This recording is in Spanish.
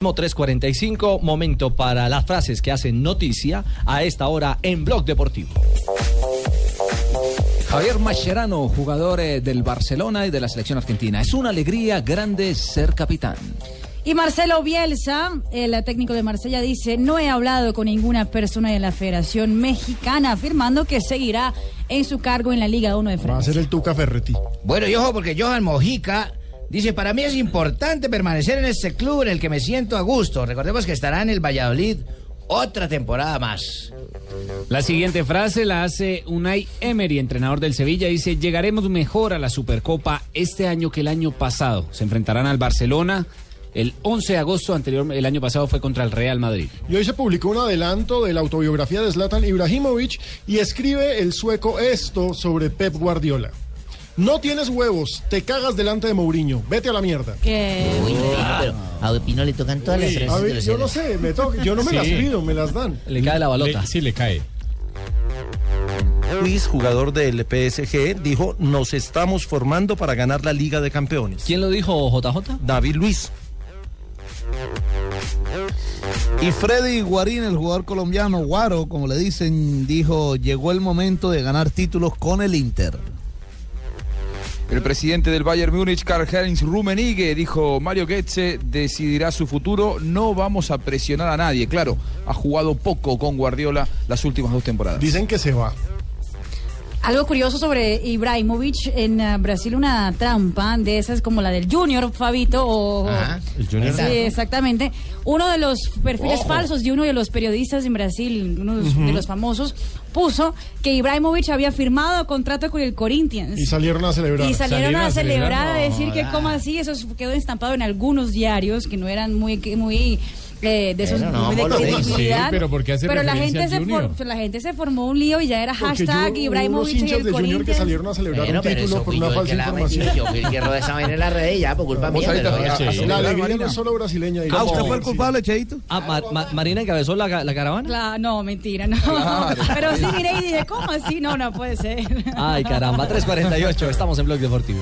3.45, momento para las frases que hacen noticia a esta hora en Blog Deportivo. Javier Mascherano, jugador eh, del Barcelona y de la selección argentina. Es una alegría grande ser capitán. Y Marcelo Bielsa, el técnico de Marsella, dice, no he hablado con ninguna persona de la Federación Mexicana, afirmando que seguirá en su cargo en la Liga 1 de Va a Francia. ser el Tuca Ferretti. Bueno, y ojo, porque Johan Mojica dice, para mí es importante permanecer en este club en el que me siento a gusto. Recordemos que estará en el Valladolid otra temporada más. La siguiente frase la hace Unai Emery, entrenador del Sevilla. Dice, llegaremos mejor a la Supercopa este año que el año pasado. Se enfrentarán al Barcelona el 11 de agosto anterior, el año pasado fue contra el Real Madrid. Y hoy se publicó un adelanto de la autobiografía de Zlatan Ibrahimovic y escribe el sueco esto sobre Pep Guardiola. No tienes huevos, te cagas delante de Mourinho, vete a la mierda. Que- Uy, Pino, pero a Pino le tocan todas las A frases de ver, yo no sé, me toca- yo no me las pido, me las dan. Le cae la balota. sí, le cae. Luis, jugador del PSG, dijo, nos estamos formando para ganar la Liga de Campeones. ¿Quién lo dijo, JJ? David Luis. Y Freddy Guarín, el jugador colombiano, Guaro, como le dicen, dijo, llegó el momento de ganar títulos con el Inter. El presidente del Bayern Múnich, Karl-Heinz Rummenigge, dijo, Mario Goetze decidirá su futuro, no vamos a presionar a nadie. Claro, ha jugado poco con Guardiola las últimas dos temporadas. Dicen que se va. Algo curioso sobre Ibrahimovic en eh, Brasil, una trampa de esas como la del Junior, Fabito, o... Ajá. El Junior. Sí, exactamente. Uno de los perfiles falsos de uno de los periodistas en Brasil, uno de los, de los famosos, puso que Ibrahimovic había firmado contrato con el Corinthians. Y salieron a celebrar. Y salieron, Salieron a a celebrar, celebrar, a no, decir que como así, eso quedó estampado en algunos diarios que no eran muy, que muy eh, de esos Pero no, de. Sí, pero ¿por qué hace Pero la gente se for- la gente se formó un lío y ya era Porque hashtag yo- Ibrahimovic y el de Junior que salieron a celebrar Bueno, un título eso por una falsa la información. yo fui el que rodé esa vaina en las redes ya por culpa Vamos mía. La alegría Marina. no es solo brasileña. ¿Ah, usted fue el culpable, Cheito? Ah, Ma- Ma- Marina encabezó la, ca- la caravana. No, mentira, no. Pero sí miré y dije, ¿cómo así? No, no puede ser. Ay, caramba, 3.48, estamos en Blog Deportivo.